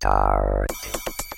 Start.